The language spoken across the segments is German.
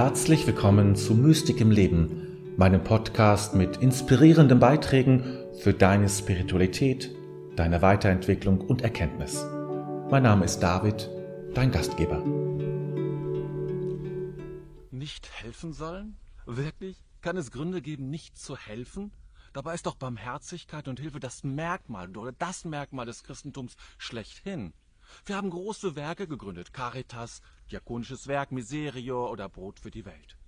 Herzlich willkommen zu Mystik im Leben, meinem Podcast mit inspirierenden Beiträgen für deine Spiritualität, deine Weiterentwicklung und Erkenntnis. Mein Name ist David, dein Gastgeber. Nicht helfen sollen? Wirklich? Kann es Gründe geben, nicht zu helfen? Dabei ist doch Barmherzigkeit und Hilfe das Merkmal oder das Merkmal des Christentums schlechthin. Wir haben große Werke gegründet, Caritas, Diakonisches Werk, Miserio oder Brot für die Welt.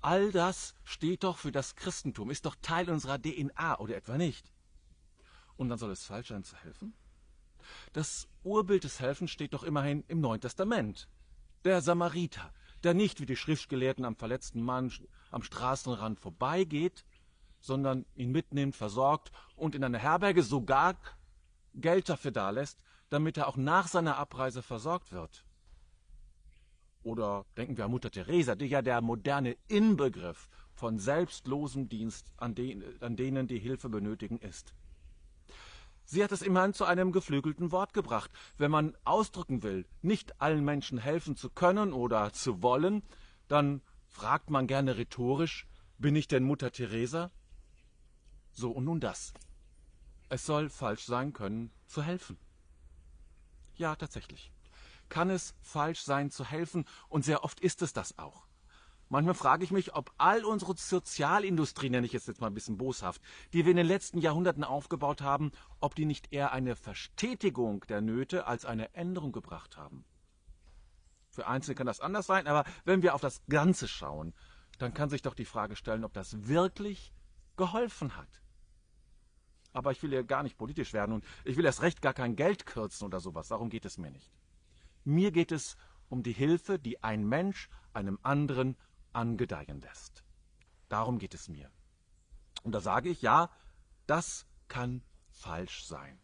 All das steht doch für das Christentum, ist doch Teil unserer DNA oder etwa nicht. Und dann soll es falsch sein zu helfen? Das Urbild des Helfens steht doch immerhin im Neuen Testament. Der Samariter, der nicht wie die Schriftgelehrten am verletzten Mann am Straßenrand vorbeigeht, sondern ihn mitnimmt, versorgt und in einer Herberge sogar Geld dafür dalässt, damit er auch nach seiner Abreise versorgt wird. Oder denken wir an Mutter Teresa, die ja der moderne Inbegriff von selbstlosem Dienst an, den, an denen die Hilfe benötigen ist. Sie hat es immerhin zu einem geflügelten Wort gebracht. Wenn man ausdrücken will, nicht allen Menschen helfen zu können oder zu wollen, dann fragt man gerne rhetorisch, bin ich denn Mutter Teresa? So und nun das. Es soll falsch sein können, zu helfen. Ja, tatsächlich. Kann es falsch sein zu helfen und sehr oft ist es das auch. Manchmal frage ich mich, ob all unsere Sozialindustrie, nenne ich es jetzt mal ein bisschen boshaft, die wir in den letzten Jahrhunderten aufgebaut haben, ob die nicht eher eine Verstetigung der Nöte als eine Änderung gebracht haben. Für Einzelne kann das anders sein, aber wenn wir auf das Ganze schauen, dann kann sich doch die Frage stellen, ob das wirklich geholfen hat. Aber ich will ja gar nicht politisch werden und ich will erst recht gar kein Geld kürzen oder sowas. Darum geht es mir nicht. Mir geht es um die Hilfe, die ein Mensch einem anderen angedeihen lässt. Darum geht es mir. Und da sage ich, ja, das kann falsch sein.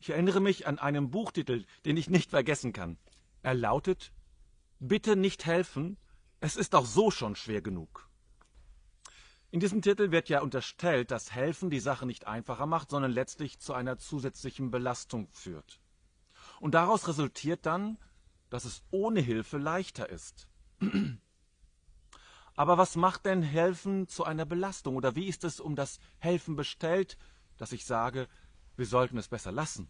Ich erinnere mich an einen Buchtitel, den ich nicht vergessen kann. Er lautet Bitte nicht helfen, es ist auch so schon schwer genug. In diesem Titel wird ja unterstellt, dass Helfen die Sache nicht einfacher macht, sondern letztlich zu einer zusätzlichen Belastung führt. Und daraus resultiert dann, dass es ohne Hilfe leichter ist. Aber was macht denn Helfen zu einer Belastung? Oder wie ist es um das Helfen bestellt, dass ich sage, wir sollten es besser lassen?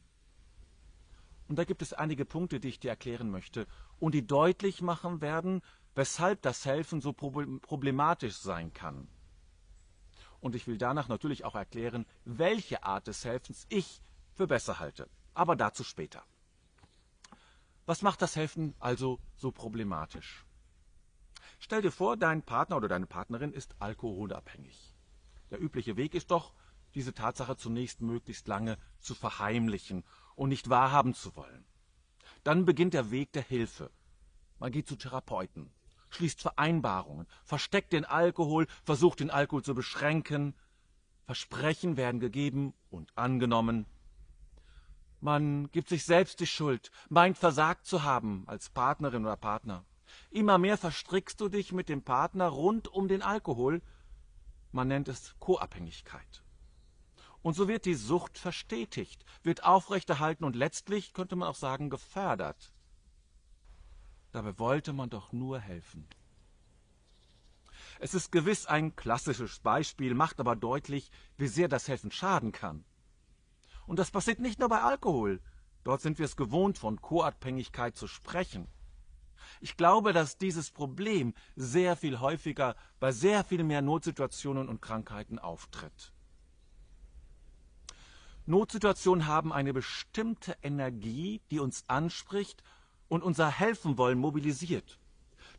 Und da gibt es einige Punkte, die ich dir erklären möchte und die deutlich machen werden, weshalb das Helfen so problematisch sein kann und ich will danach natürlich auch erklären, welche Art des Helfens ich für besser halte. Aber dazu später. Was macht das Helfen also so problematisch? Stell dir vor, dein Partner oder deine Partnerin ist alkoholabhängig. Der übliche Weg ist doch, diese Tatsache zunächst möglichst lange zu verheimlichen und nicht wahrhaben zu wollen. Dann beginnt der Weg der Hilfe. Man geht zu Therapeuten, schließt Vereinbarungen, versteckt den Alkohol, versucht den Alkohol zu beschränken. Versprechen werden gegeben und angenommen. Man gibt sich selbst die Schuld, meint versagt zu haben als Partnerin oder Partner. Immer mehr verstrickst du dich mit dem Partner rund um den Alkohol. Man nennt es Co-Abhängigkeit. Und so wird die Sucht verstetigt, wird aufrechterhalten und letztlich, könnte man auch sagen, gefördert. Dabei wollte man doch nur helfen. Es ist gewiss ein klassisches Beispiel, macht aber deutlich, wie sehr das Helfen schaden kann. Und das passiert nicht nur bei Alkohol. Dort sind wir es gewohnt, von Co-Abhängigkeit zu sprechen. Ich glaube, dass dieses Problem sehr viel häufiger bei sehr viel mehr Notsituationen und Krankheiten auftritt. Notsituationen haben eine bestimmte Energie, die uns anspricht und unser Helfenwollen mobilisiert.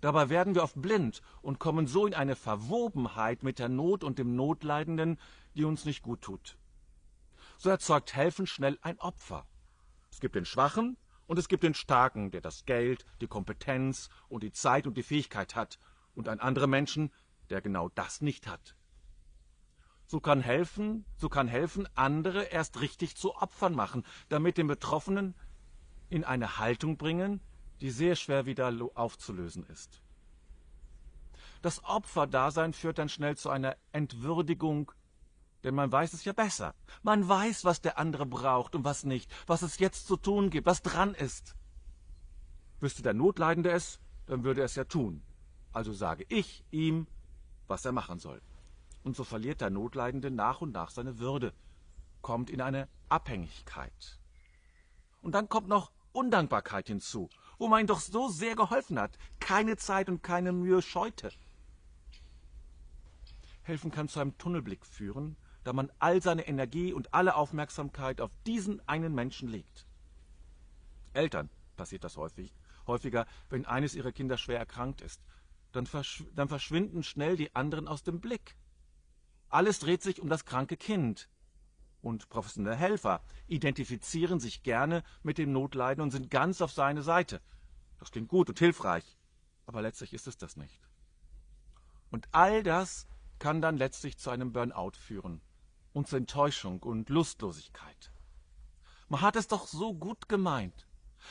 Dabei werden wir oft blind und kommen so in eine Verwobenheit mit der Not und dem Notleidenden, die uns nicht gut tut. So erzeugt Helfen schnell ein Opfer. Es gibt den Schwachen und es gibt den Starken, der das Geld, die Kompetenz und die Zeit und die Fähigkeit hat, und einen anderen Menschen, der genau das nicht hat. So kann helfen, so kann helfen, andere erst richtig zu Opfern machen, damit den Betroffenen in eine Haltung bringen, die sehr schwer wieder aufzulösen ist. Das Opferdasein führt dann schnell zu einer Entwürdigung, denn man weiß es ja besser. Man weiß, was der andere braucht und was nicht, was es jetzt zu tun gibt, was dran ist. Wüsste der Notleidende es, dann würde er es ja tun. Also sage ich ihm, was er machen soll. Und so verliert der Notleidende nach und nach seine Würde, kommt in eine Abhängigkeit. Und dann kommt noch Undankbarkeit hinzu, wo man ihm doch so sehr geholfen hat, keine Zeit und keine Mühe scheute. Helfen kann zu einem Tunnelblick führen, da man all seine Energie und alle Aufmerksamkeit auf diesen einen Menschen legt. Eltern passiert das häufig, häufiger, wenn eines ihrer Kinder schwer erkrankt ist. Dann, verschw dann verschwinden schnell die anderen aus dem Blick. Alles dreht sich um das kranke Kind. Und professionelle Helfer identifizieren sich gerne mit dem Notleiden und sind ganz auf seine Seite. Das klingt gut und hilfreich, aber letztlich ist es das nicht. Und all das kann dann letztlich zu einem Burnout führen und zur Enttäuschung und Lustlosigkeit. Man hat es doch so gut gemeint.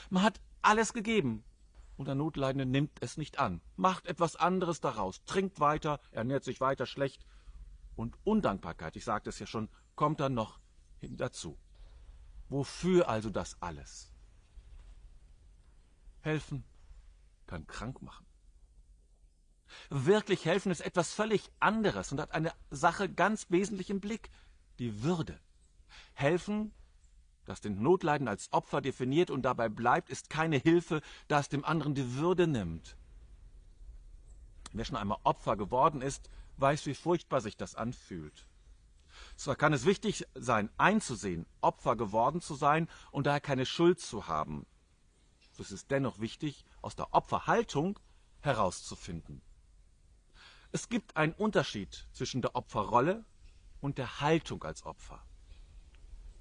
Man hat alles gegeben. Und der Notleidende nimmt es nicht an, macht etwas anderes daraus, trinkt weiter, ernährt sich weiter schlecht. Und Undankbarkeit, ich sagte es ja schon, kommt dann noch dazu. Wofür also das alles? Helfen kann krank machen. Wirklich helfen ist etwas völlig anderes und hat eine Sache ganz wesentlich im Blick, die Würde. Helfen, das den Notleiden als Opfer definiert und dabei bleibt, ist keine Hilfe, das dem anderen die Würde nimmt. Wer schon einmal Opfer geworden ist, weiß, wie furchtbar sich das anfühlt. Zwar kann es wichtig sein, einzusehen, Opfer geworden zu sein und daher keine Schuld zu haben. So ist es dennoch wichtig, aus der Opferhaltung herauszufinden. Es gibt einen Unterschied zwischen der Opferrolle und der Haltung als Opfer.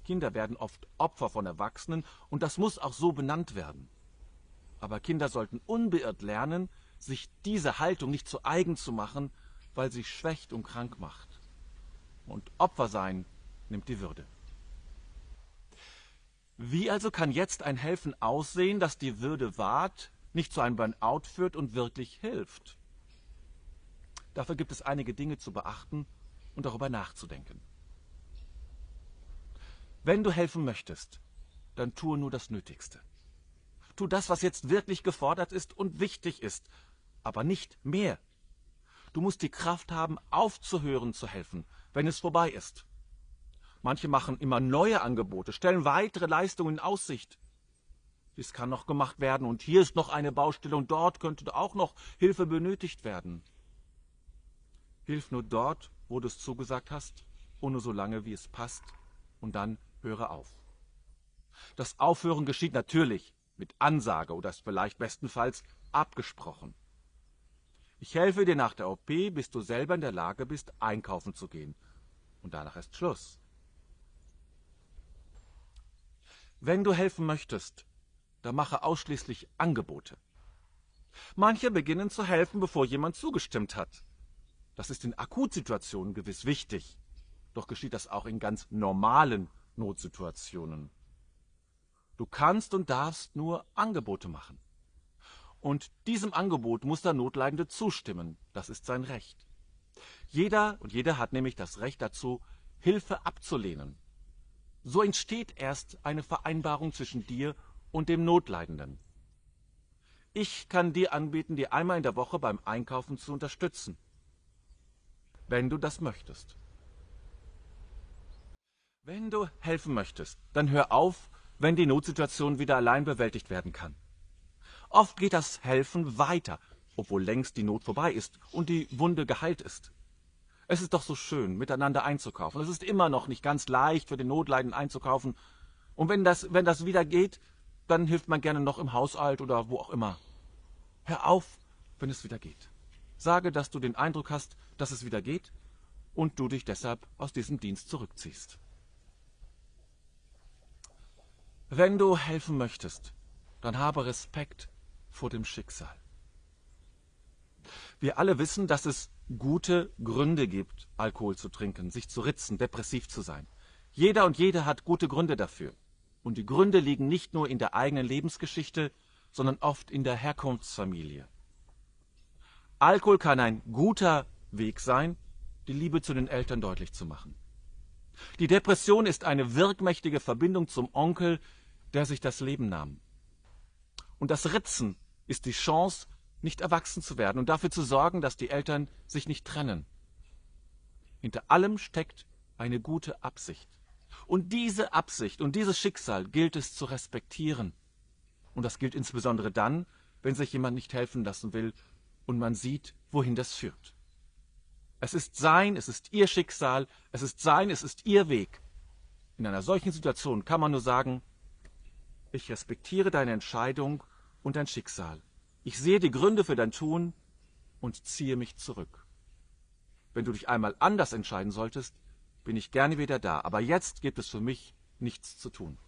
Kinder werden oft Opfer von Erwachsenen und das muss auch so benannt werden. Aber Kinder sollten unbeirrt lernen, sich diese Haltung nicht zu eigen zu machen, weil sie schwächt und krank macht. Und Opfer sein nimmt die Würde. Wie also kann jetzt ein Helfen aussehen, das die Würde wahrt, nicht zu einem Burnout führt und wirklich hilft? Dafür gibt es einige Dinge zu beachten und darüber nachzudenken. Wenn du helfen möchtest, dann tue nur das Nötigste. Tu das, was jetzt wirklich gefordert ist und wichtig ist, aber nicht mehr. Du musst die Kraft haben, aufzuhören zu helfen, wenn es vorbei ist. Manche machen immer neue Angebote, stellen weitere Leistungen in Aussicht. Dies kann noch gemacht werden und hier ist noch eine Baustelle und dort könnte auch noch Hilfe benötigt werden. Hilf nur dort, wo du es zugesagt hast, nur so lange, wie es passt, und dann höre auf. Das Aufhören geschieht natürlich mit Ansage oder ist vielleicht bestenfalls abgesprochen. Ich helfe dir nach der OP, bis du selber in der Lage bist, einkaufen zu gehen. Und danach ist Schluss. Wenn du helfen möchtest, dann mache ausschließlich Angebote. Manche beginnen zu helfen, bevor jemand zugestimmt hat. Das ist in Akutsituationen gewiss wichtig. Doch geschieht das auch in ganz normalen Notsituationen. Du kannst und darfst nur Angebote machen. Und diesem Angebot muss der Notleidende zustimmen. Das ist sein Recht. Jeder und jeder hat nämlich das Recht dazu, Hilfe abzulehnen. So entsteht erst eine Vereinbarung zwischen dir und dem Notleidenden. Ich kann dir anbieten, dir einmal in der Woche beim Einkaufen zu unterstützen, wenn du das möchtest. Wenn du helfen möchtest, dann hör auf, wenn die Notsituation wieder allein bewältigt werden kann. Oft geht das Helfen weiter, obwohl längst die Not vorbei ist und die Wunde geheilt ist. Es ist doch so schön, miteinander einzukaufen. Es ist immer noch nicht ganz leicht für den Notleidenden einzukaufen. Und wenn das, wenn das wieder geht, dann hilft man gerne noch im Haushalt oder wo auch immer. Hör auf, wenn es wieder geht. Sage, dass du den Eindruck hast, dass es wieder geht und du dich deshalb aus diesem Dienst zurückziehst. Wenn du helfen möchtest, dann habe Respekt vor dem Schicksal. Wir alle wissen, dass es gute Gründe gibt, Alkohol zu trinken, sich zu ritzen, depressiv zu sein. Jeder und jede hat gute Gründe dafür. Und die Gründe liegen nicht nur in der eigenen Lebensgeschichte, sondern oft in der Herkunftsfamilie. Alkohol kann ein guter Weg sein, die Liebe zu den Eltern deutlich zu machen. Die Depression ist eine wirkmächtige Verbindung zum Onkel, der sich das Leben nahm. Und das Ritzen ist die Chance, nicht erwachsen zu werden und dafür zu sorgen, dass die Eltern sich nicht trennen. Hinter allem steckt eine gute Absicht. Und diese Absicht und dieses Schicksal gilt es zu respektieren. Und das gilt insbesondere dann, wenn sich jemand nicht helfen lassen will und man sieht, wohin das führt. Es ist sein, es ist ihr Schicksal, es ist sein, es ist ihr Weg. In einer solchen Situation kann man nur sagen, ich respektiere deine Entscheidung und dein Schicksal. Ich sehe die Gründe für dein Tun und ziehe mich zurück. Wenn du dich einmal anders entscheiden solltest, bin ich gerne wieder da, aber jetzt gibt es für mich nichts zu tun.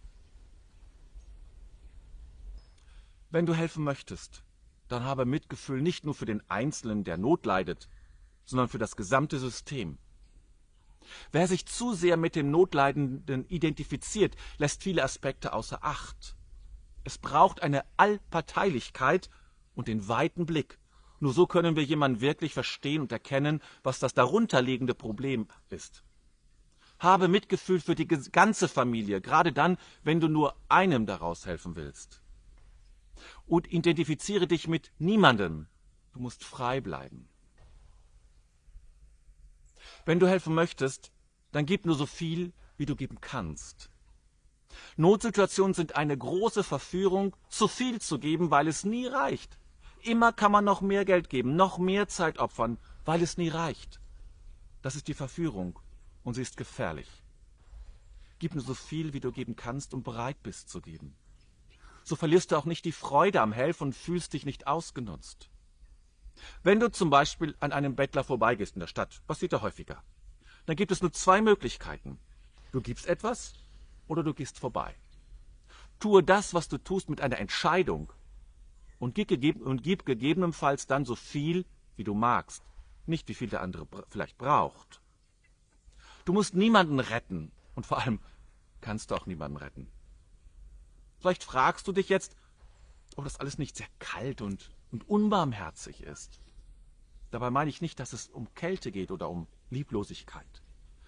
Wenn du helfen möchtest, dann habe Mitgefühl nicht nur für den Einzelnen, der Not leidet, sondern für das gesamte System. Wer sich zu sehr mit dem Notleidenden identifiziert, lässt viele Aspekte außer Acht. Es braucht eine Allparteilichkeit und den weiten Blick. Nur so können wir jemanden wirklich verstehen und erkennen, was das darunterliegende Problem ist. Habe Mitgefühl für die ganze Familie, gerade dann, wenn du nur einem daraus helfen willst. Und identifiziere dich mit niemandem. Du musst frei bleiben. Wenn du helfen möchtest, dann gib nur so viel, wie du geben kannst. Notsituationen sind eine große Verführung, zu viel zu geben, weil es nie reicht. Immer kann man noch mehr Geld geben, noch mehr Zeit opfern, weil es nie reicht. Das ist die Verführung und sie ist gefährlich. Gib nur so viel, wie du geben kannst und bereit bist zu geben. So verlierst du auch nicht die Freude am Helfen und fühlst dich nicht ausgenutzt. Wenn du zum Beispiel an einem Bettler vorbeigehst in der Stadt, passiert ja häufiger, dann gibt es nur zwei Möglichkeiten. Du gibst etwas oder du gehst vorbei. Tue das, was du tust, mit einer Entscheidung und gib, und gib gegebenenfalls dann so viel, wie du magst, nicht wie viel der andere vielleicht braucht. Du musst niemanden retten und vor allem kannst du auch niemanden retten. Vielleicht fragst du dich jetzt, ob das alles nicht sehr kalt und, und unbarmherzig ist. Dabei meine ich nicht, dass es um Kälte geht oder um Lieblosigkeit.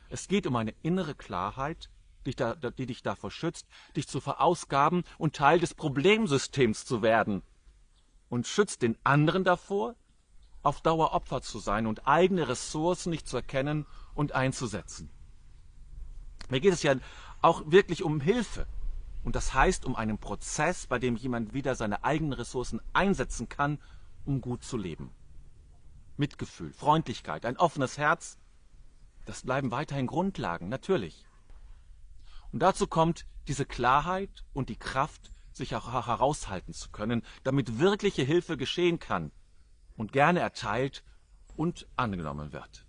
Es geht um eine innere Klarheit, die, da, die dich davor schützt, dich zu verausgaben und Teil des Problemsystems zu werden. Und schützt den anderen davor, auf Dauer Opfer zu sein und eigene Ressourcen nicht zu erkennen und einzusetzen. Mir geht es ja auch wirklich um Hilfe. Und das heißt um einen Prozess, bei dem jemand wieder seine eigenen Ressourcen einsetzen kann, um gut zu leben. Mitgefühl, Freundlichkeit, ein offenes Herz, das bleiben weiterhin Grundlagen, natürlich. Und dazu kommt diese Klarheit und die Kraft, sich auch heraushalten zu können, damit wirkliche Hilfe geschehen kann und gerne erteilt und angenommen wird.